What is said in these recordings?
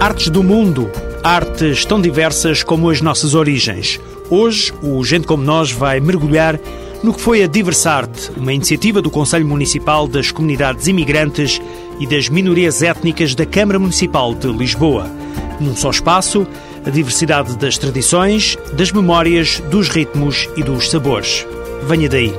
Artes do mundo, artes tão diversas como as nossas origens. Hoje, o Gente Como Nós vai mergulhar no que foi a Diversarte, uma iniciativa do Conselho Municipal das Comunidades Imigrantes e das Minorias Étnicas da Câmara Municipal de Lisboa. Num só espaço, a diversidade das tradições, das memórias, dos ritmos e dos sabores. Venha daí.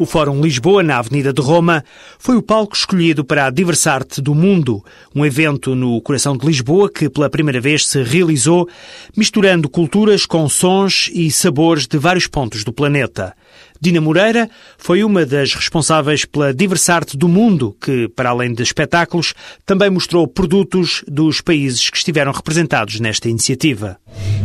O Fórum Lisboa, na Avenida de Roma, foi o palco escolhido para a Diversarte do Mundo, um evento no coração de Lisboa que pela primeira vez se realizou misturando culturas com sons e sabores de vários pontos do planeta. Dina Moreira foi uma das responsáveis pela Diversarte do Mundo, que, para além de espetáculos, também mostrou produtos dos países que estiveram representados nesta iniciativa.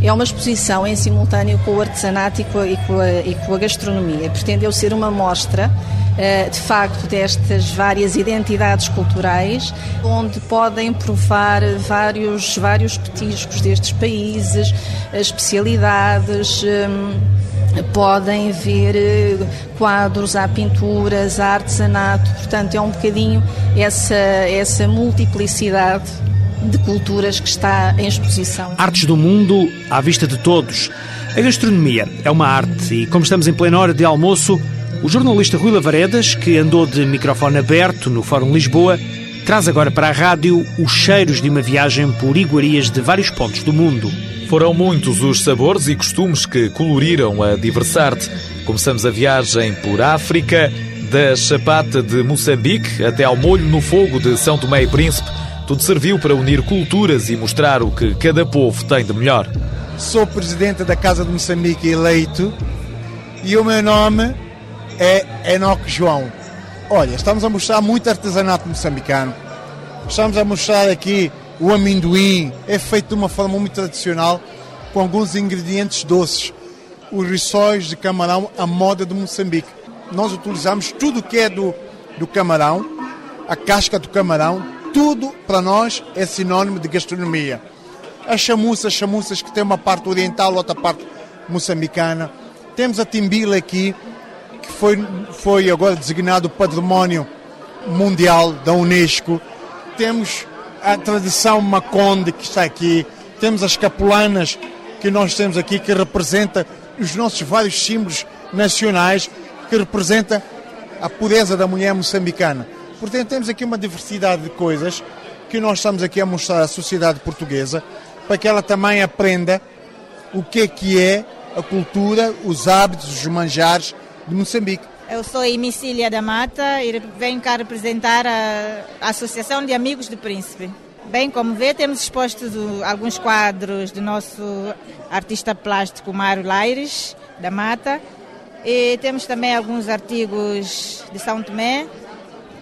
É uma exposição em simultâneo com o artesanato e com a, e com a, e com a gastronomia. Pretendeu ser uma mostra eh, de facto destas várias identidades culturais, onde podem provar vários, vários petiscos destes países, especialidades hum, podem ver eh, quadros, há pinturas, há artesanato, portanto é um bocadinho essa, essa multiplicidade de culturas que está em exposição. Artes do mundo à vista de todos. A gastronomia é uma arte e, como estamos em plena hora de almoço, o jornalista Rui Lavaredas, que andou de microfone aberto no Fórum Lisboa, traz agora para a rádio os cheiros de uma viagem por iguarias de vários pontos do mundo. Foram muitos os sabores e costumes que coloriram a Diversarte. Começamos a viagem por África, da chapata de Moçambique até ao molho no fogo de São Tomé e Príncipe. Tudo serviu para unir culturas e mostrar o que cada povo tem de melhor. Sou presidente da Casa de Moçambique eleito e o meu nome é Enoque João. Olha, estamos a mostrar muito artesanato moçambicano. Estamos a mostrar aqui o amendoim é feito de uma forma muito tradicional, com alguns ingredientes doces. Os rissóis de camarão, a moda de Moçambique. Nós utilizamos tudo que é do, do camarão, a casca do camarão, tudo para nós é sinónimo de gastronomia. As chamuças, chamuças que tem uma parte oriental, outra parte moçambicana. Temos a timbila aqui, que foi, foi agora designado Património Mundial da Unesco. Temos a tradição Maconde que está aqui, temos as capulanas que nós temos aqui, que representa os nossos vários símbolos nacionais, que representa a pureza da mulher moçambicana. Portanto, temos aqui uma diversidade de coisas que nós estamos aqui a mostrar à sociedade portuguesa, para que ela também aprenda o que é que é a cultura, os hábitos, os manjares de Moçambique. Eu sou Emicília da Mata e venho cá representar a Associação de Amigos do Príncipe. Bem, como vê, temos expostos alguns quadros do nosso artista plástico Mário Laires, da Mata, e temos também alguns artigos de São Tomé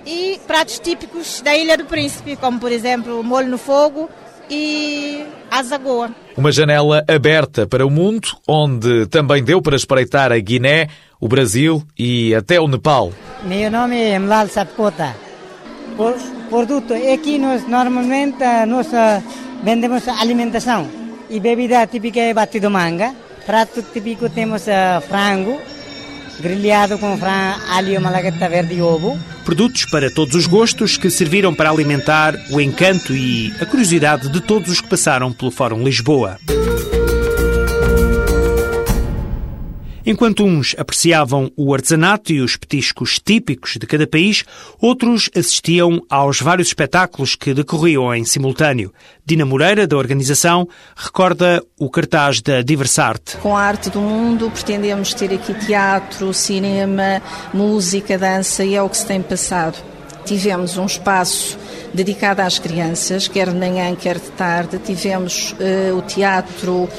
e pratos típicos da Ilha do Príncipe, como por exemplo o molho no fogo e zagoa. Uma janela aberta para o mundo, onde também deu para espreitar a Guiné, o Brasil e até o Nepal. Meu nome é Mlal Sapkota. Por, produto, aqui nós normalmente nós vendemos alimentação e bebida típica é batido manga. Prato típico temos uh, frango, grelhado com frango, alho, malagueta verde e ovo. Produtos para todos os gostos que serviram para alimentar o encanto e a curiosidade de todos os que passaram pelo Fórum Lisboa. Enquanto uns apreciavam o artesanato e os petiscos típicos de cada país, outros assistiam aos vários espetáculos que decorriam em simultâneo. Dina Moreira, da organização, recorda o cartaz da Diversarte. Com a arte do mundo, pretendemos ter aqui teatro, cinema, música, dança e é o que se tem passado. Tivemos um espaço dedicada às crianças, quer de manhã, quer de tarde. Tivemos uh, o teatro, uh,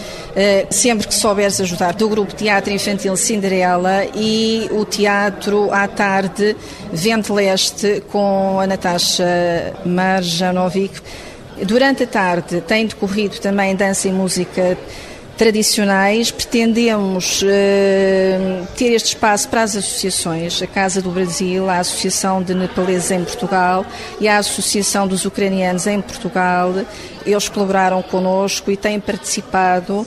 sempre que souberes ajudar, do grupo Teatro Infantil Cinderela e o teatro à tarde Vente Leste com a Natasha Marjanovic. Durante a tarde tem decorrido também dança e música tradicionais, pretendemos uh, ter este espaço para as associações, a Casa do Brasil, a Associação de Nepaleses em Portugal e a Associação dos Ucranianos em Portugal. Eles colaboraram connosco e têm participado.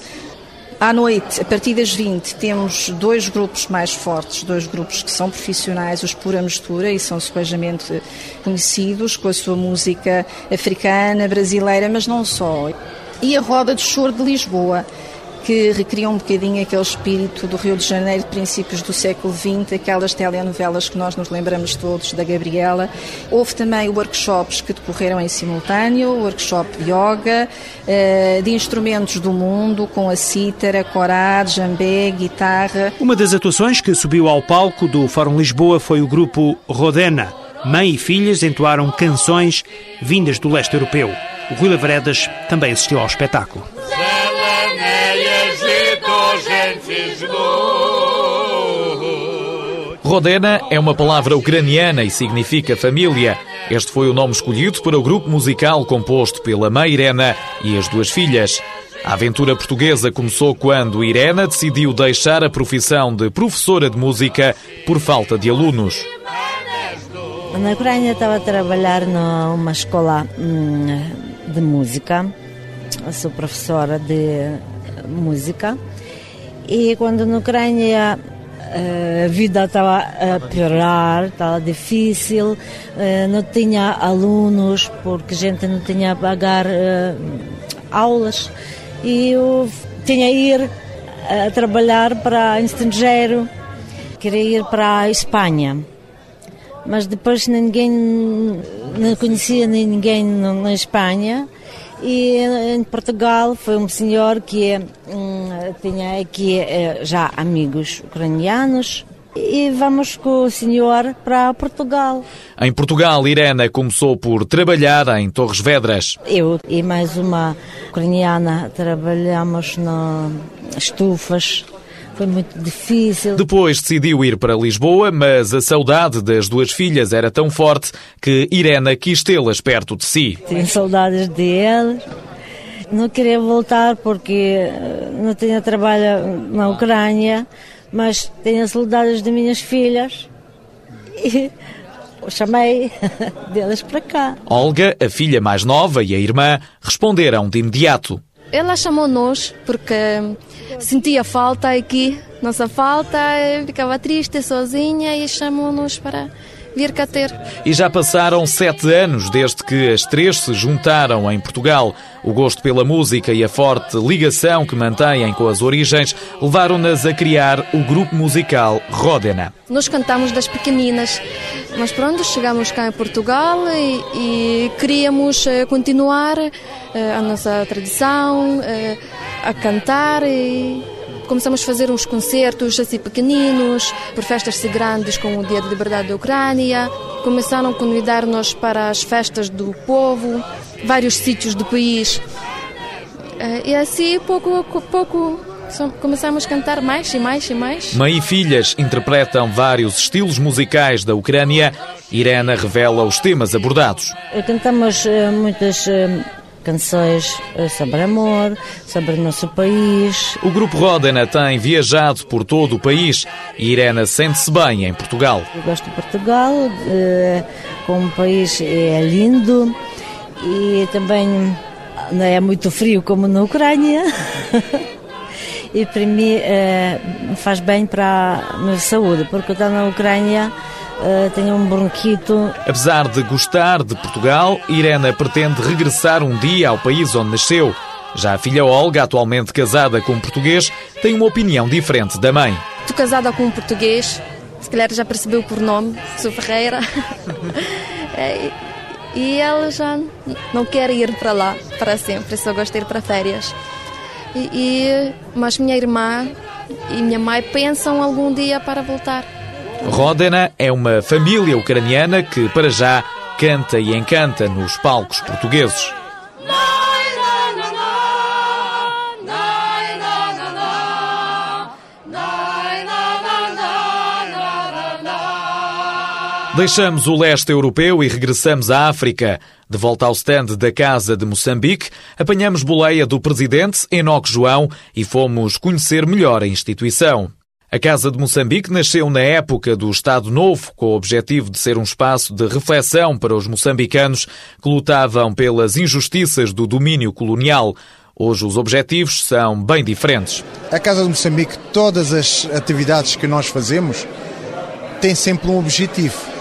À noite, a partir das 20, temos dois grupos mais fortes, dois grupos que são profissionais, os Pura Mistura, e são suavemente conhecidos com a sua música africana, brasileira, mas não só. E a Roda de Choro de Lisboa, que recriam um bocadinho aquele espírito do Rio de Janeiro de princípios do século XX, aquelas telenovelas que nós nos lembramos todos da Gabriela. Houve também workshops que decorreram em simultâneo, workshop de yoga, eh, de instrumentos do mundo, com a cítara, corá, jambé, guitarra. Uma das atuações que subiu ao palco do Fórum Lisboa foi o grupo Rodena. Mãe e filhas entoaram canções vindas do leste europeu. O Rui Lavredas também assistiu ao espetáculo. Rodena é uma palavra ucraniana e significa família. Este foi o nome escolhido para o grupo musical composto pela mãe Irena e as duas filhas. A aventura portuguesa começou quando Irena decidiu deixar a profissão de professora de música por falta de alunos. Na Ucrânia estava a trabalhar numa escola hum, de música. Sou professora de música e quando na Ucrânia eh, a vida estava a piorar, estava difícil, eh, não tinha alunos porque a gente não tinha a pagar eh, aulas e eu tinha ir a trabalhar para estrangeiro, queria ir para a Espanha. Mas depois ninguém, não conhecia ninguém na Espanha e em Portugal foi um senhor que hum, tinha aqui eh, já amigos ucranianos e vamos com o senhor para Portugal. Em Portugal, Irena começou por trabalhar em Torres Vedras. Eu e mais uma ucraniana trabalhamos nas estufas foi muito difícil. Depois decidiu ir para Lisboa, mas a saudade das duas filhas era tão forte que Irena quis tê-las perto de si. Tenho saudades deles. Não queria voltar porque eh, não tinha trabalho na Ucrânia, mas tenho saudades de minhas filhas. E chamei delas para cá. Olga, a filha mais nova e a irmã responderam de imediato. Ela chamou-nos porque sentia falta aqui, nossa falta, ficava triste, sozinha e chamou-nos para vir cá ter. E já passaram sete anos desde que as três se juntaram em Portugal. O gosto pela música e a forte ligação que mantêm com as origens levaram-nas a criar o grupo musical Ródena. Nós cantamos das pequeninas, mas pronto, chegamos cá em Portugal e, e queríamos eh, continuar eh, a nossa tradição, eh, a cantar e começamos a fazer uns concertos assim pequeninos, por festas assim grandes como o Dia da Liberdade da Ucrânia. Começaram a convidar-nos para as festas do povo, vários sítios do país. E assim, pouco a pouco, começamos a cantar mais e mais e mais. Mãe e filhas interpretam vários estilos musicais da Ucrânia. Irena revela os temas abordados. Cantamos eh, muitas eh, canções eh, sobre amor, sobre o nosso país. O Grupo Rodena tem viajado por todo o país e Irena sente-se bem em Portugal. Eu gosto de Portugal, como país é lindo e também não é muito frio como na Ucrânia. e para mim eh, faz bem para a minha saúde, porque estou na Ucrânia uh, tenho um bronquito. Apesar de gostar de Portugal, Irena pretende regressar um dia ao país onde nasceu. Já a filha Olga, atualmente casada com um português, tem uma opinião diferente da mãe. Estou casada com um português, se calhar já percebeu por nome, sou Ferreira. É, e ela já não quer ir para lá para sempre, só gosta de ir para férias. E, e, mas minha irmã e minha mãe pensam algum dia para voltar. Rodena é uma família ucraniana que, para já, canta e encanta nos palcos portugueses. Deixamos o leste europeu e regressamos à África. De volta ao stand da Casa de Moçambique, apanhamos boleia do presidente Enoque João e fomos conhecer melhor a instituição. A Casa de Moçambique nasceu na época do Estado Novo, com o objetivo de ser um espaço de reflexão para os moçambicanos que lutavam pelas injustiças do domínio colonial. Hoje os objetivos são bem diferentes. A Casa de Moçambique, todas as atividades que nós fazemos, têm sempre um objetivo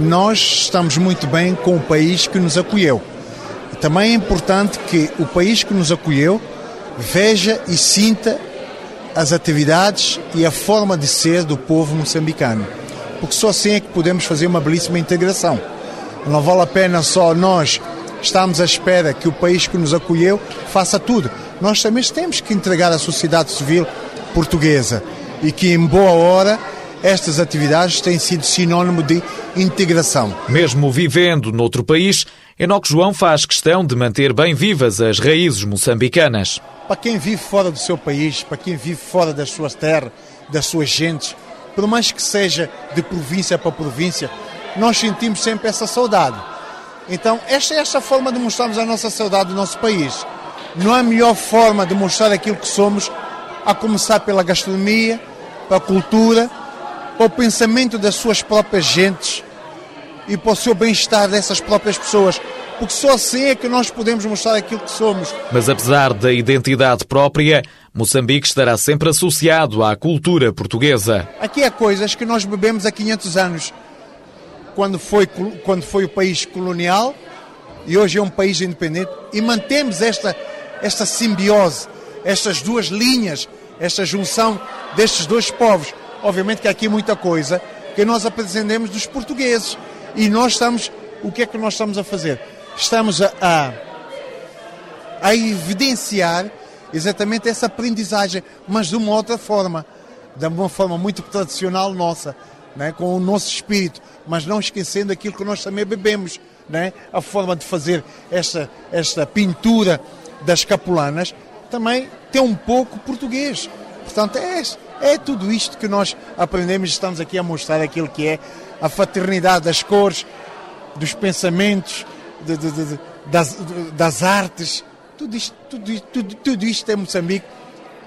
nós estamos muito bem com o país que nos acolheu. Também é importante que o país que nos acolheu veja e sinta as atividades e a forma de ser do povo moçambicano. Porque só assim é que podemos fazer uma belíssima integração. Não vale a pena só nós estarmos à espera que o país que nos acolheu faça tudo. Nós também temos que entregar à sociedade civil portuguesa e que em boa hora estas atividades têm sido sinónimo de integração. Mesmo vivendo noutro país, Enoque João faz questão de manter bem vivas as raízes moçambicanas. Para quem vive fora do seu país, para quem vive fora das suas terras, das suas gentes, por mais que seja de província para província, nós sentimos sempre essa saudade. Então, esta é esta forma de mostrarmos a nossa saudade do nosso país. Não há melhor forma de mostrar aquilo que somos, a começar pela gastronomia, pela cultura, para o pensamento das suas próprias gentes e para o seu bem-estar dessas próprias pessoas. Porque só assim é que nós podemos mostrar aquilo que somos. Mas apesar da identidade própria, Moçambique estará sempre associado à cultura portuguesa. Aqui há coisas que nós bebemos há 500 anos, quando foi, quando foi o país colonial e hoje é um país independente, e mantemos esta, esta simbiose, estas duas linhas, esta junção destes dois povos. Obviamente que há aqui muita coisa que nós aprendemos dos portugueses. E nós estamos, o que é que nós estamos a fazer? Estamos a, a, a evidenciar exatamente essa aprendizagem, mas de uma outra forma, de uma forma muito tradicional nossa, né? com o nosso espírito, mas não esquecendo aquilo que nós também bebemos, né? a forma de fazer esta, esta pintura das capulanas também tem um pouco português. Portanto, é é tudo isto que nós aprendemos e estamos aqui a mostrar aquilo que é a fraternidade das cores, dos pensamentos, de, de, de, das, das, artes. Tudo isto, tudo, tudo, tudo isto é Moçambique,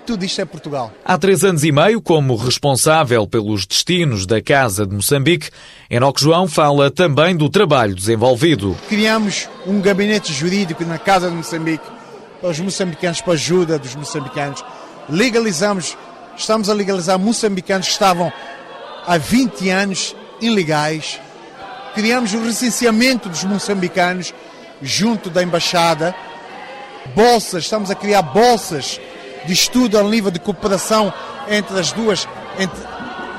tudo isto é Portugal. Há três anos e meio, como responsável pelos destinos da Casa de Moçambique, Enoque João fala também do trabalho desenvolvido. Criamos um gabinete jurídico na Casa de Moçambique para os moçambicanos, para a ajuda dos moçambicanos. Legalizamos Estamos a legalizar moçambicanos que estavam há 20 anos ilegais. Criamos o recenseamento dos moçambicanos junto da embaixada. Bolsas, estamos a criar bolsas de estudo a nível de cooperação entre as duas, entre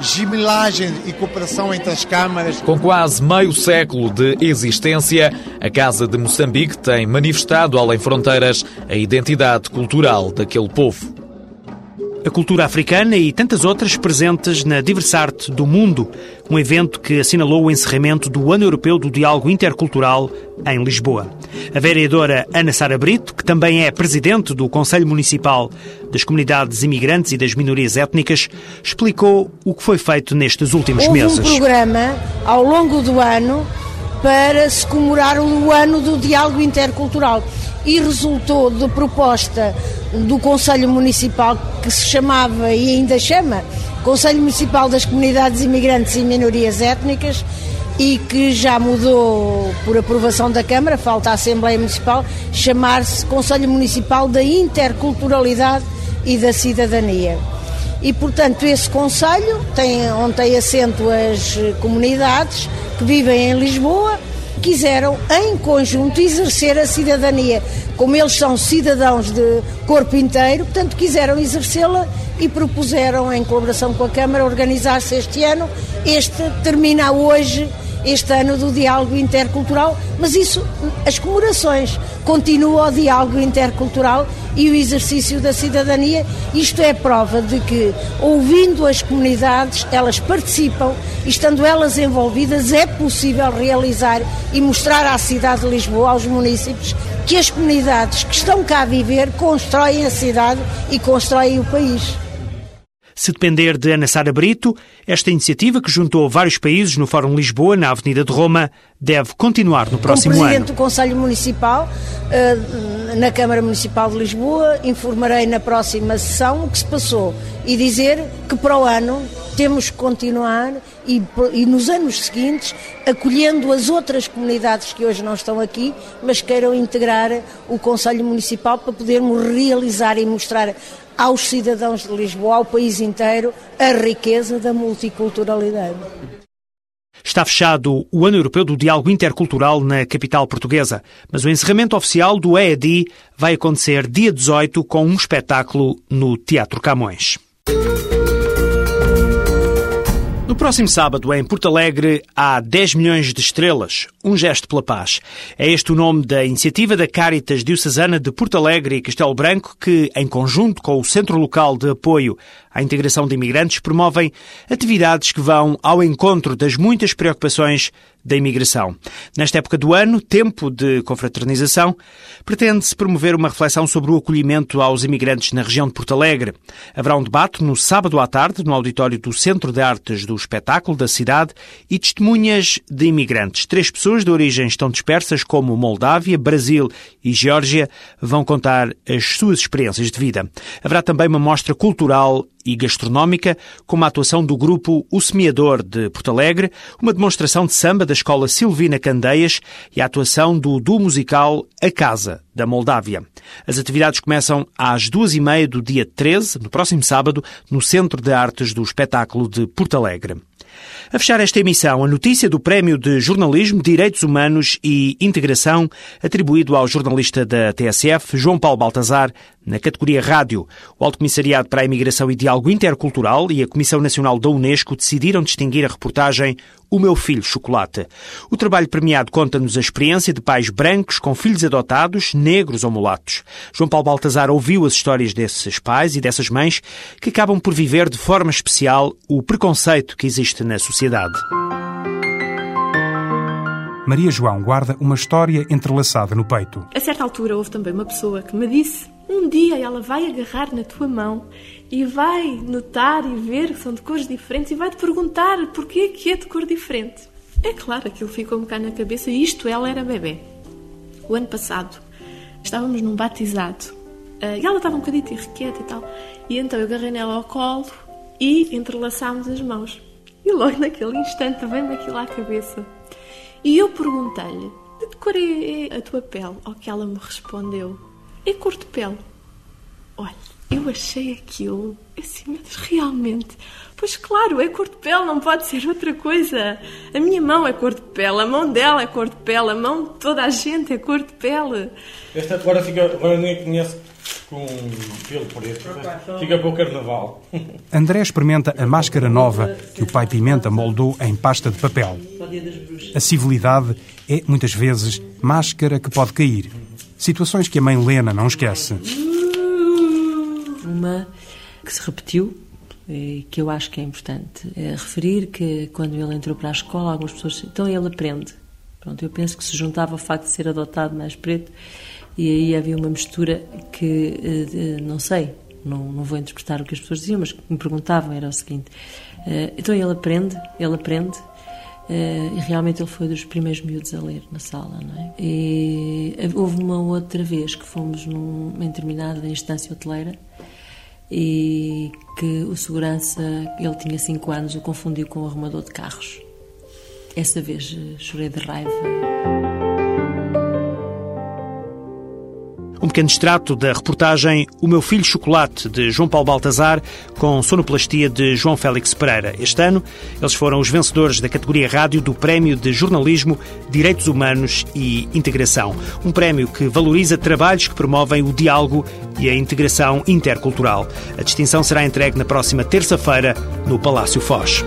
gemilagem e cooperação entre as câmaras. Com quase meio século de existência, a Casa de Moçambique tem manifestado além fronteiras a identidade cultural daquele povo a cultura africana e tantas outras presentes na Diversarte do Mundo, um evento que assinalou o encerramento do Ano Europeu do Diálogo Intercultural em Lisboa. A vereadora Ana Sara Brito, que também é presidente do Conselho Municipal das Comunidades Imigrantes e das Minorias Étnicas, explicou o que foi feito nestes últimos Houve meses. um programa ao longo do ano para se comemorar o ano do diálogo intercultural e resultou de proposta do Conselho Municipal que se chamava e ainda chama Conselho Municipal das Comunidades Imigrantes e Minorias Étnicas e que já mudou por aprovação da Câmara, falta a Assembleia Municipal, chamar-se Conselho Municipal da Interculturalidade e da Cidadania. E, portanto, esse Conselho tem, onde tem assento as comunidades que vivem em Lisboa, quiseram, em conjunto, exercer a cidadania. Como eles são cidadãos de corpo inteiro, portanto, quiseram exercê-la e propuseram, em colaboração com a Câmara, organizar-se este ano. Este termina hoje este ano do diálogo intercultural, mas isso, as comemorações, continua o diálogo intercultural e o exercício da cidadania. Isto é prova de que, ouvindo as comunidades, elas participam estando elas envolvidas, é possível realizar e mostrar à cidade de Lisboa, aos municípios, que as comunidades que estão cá a viver constroem a cidade e constroem o país. Se depender de Ana Sara Brito, esta iniciativa, que juntou vários países no Fórum Lisboa, na Avenida de Roma, deve continuar no próximo Como Presidente ano. do Conselho Municipal, eh, na Câmara Municipal de Lisboa, informarei na próxima sessão o que se passou e dizer que para o ano temos que continuar e, e, nos anos seguintes acolhendo as outras comunidades que hoje não estão aqui, mas queiram integrar o Conselho Municipal para podermos realizar e mostrar aos cidadãos de Lisboa, ao país inteiro, a riqueza da multiculturalidade. Está fechado o Ano Europeu do Diálogo Intercultural na capital portuguesa, mas o encerramento oficial do EAD vai acontecer dia 18 com um espetáculo no Teatro Camões. No próximo sábado, em Porto Alegre, há 10 milhões de estrelas, um gesto pela paz. É este o nome da iniciativa da Caritas Diocesana de Porto Alegre e Castelo Branco, que, em conjunto com o Centro Local de Apoio à Integração de Imigrantes, promovem atividades que vão ao encontro das muitas preocupações da imigração. Nesta época do ano, tempo de confraternização, pretende-se promover uma reflexão sobre o acolhimento aos imigrantes na região de Porto Alegre. Haverá um debate no sábado à tarde, no auditório do Centro de Artes do Espetáculo da cidade e testemunhas de imigrantes. Três pessoas de origens tão dispersas como Moldávia, Brasil e Geórgia vão contar as suas experiências de vida. Haverá também uma mostra cultural e gastronómica, com a atuação do grupo O Semeador de Porto Alegre, uma demonstração de samba da Escola Silvina Candeias e a atuação do duo musical A Casa, da Moldávia. As atividades começam às duas e meia do dia 13, no próximo sábado, no Centro de Artes do Espetáculo de Porto Alegre. A fechar esta emissão, a notícia do Prémio de Jornalismo, Direitos Humanos e Integração, atribuído ao jornalista da TSF, João Paulo Baltazar, na categoria Rádio. O Alto Comissariado para a Imigração e Diálogo Intercultural e a Comissão Nacional da Unesco decidiram distinguir a reportagem O Meu Filho Chocolate. O trabalho premiado conta-nos a experiência de pais brancos com filhos adotados, negros ou mulatos. João Paulo Baltazar ouviu as histórias desses pais e dessas mães que acabam por viver de forma especial o preconceito que existe na sociedade. Maria João guarda uma história entrelaçada no peito. A certa altura houve também uma pessoa que me disse: um dia ela vai agarrar na tua mão e vai notar e ver que são de cores diferentes e vai te perguntar porquê que é de cor diferente. É claro, aquilo ficou-me cá na cabeça e isto ela era bebê. O ano passado estávamos num batizado eh, e ela estava um bocadinho irrequieta e tal. E então eu agarrei nela ao colo e entrelaçámos as mãos. E logo naquele instante veio-me aquilo à cabeça. E eu perguntei-lhe: de que cor é a tua pele? Ao que ela me respondeu: é cor de pele. Olha, eu achei aquilo assim, mas realmente. Pois claro, é cor de pele, não pode ser outra coisa. A minha mão é cor de pele, a mão dela é cor de pele, a mão de toda a gente é cor de pele. Esta agora fica, agora ninguém conhece com pelo preto. Fica para o carnaval. André experimenta a máscara nova que o pai Pimenta moldou em pasta de papel. A civilidade é, muitas vezes, máscara que pode cair. Situações que a mãe Lena não esquece. Uma que se repetiu e que eu acho que é importante é referir que quando ele entrou para a escola, algumas pessoas. Então ele aprende. Pronto, eu penso que se juntava o facto de ser adotado mais preto e aí havia uma mistura que não sei, não, não vou interpretar o que as pessoas diziam, mas que me perguntavam era o seguinte: então ele aprende, ele aprende. e realmente ele foi dos primeiros miúdos a ler na sala, não é? E houve uma outra vez que fomos numa determinada instância hoteleira e que o segurança, ele tinha 5 anos, o confundiu com o arrumador de carros. Essa vez chorei de raiva. Um pequeno extrato da reportagem O Meu Filho Chocolate, de João Paulo Baltazar, com sonoplastia de João Félix Pereira. Este ano, eles foram os vencedores da categoria rádio do Prémio de Jornalismo, Direitos Humanos e Integração. Um prémio que valoriza trabalhos que promovem o diálogo e a integração intercultural. A distinção será entregue na próxima terça-feira no Palácio Foz.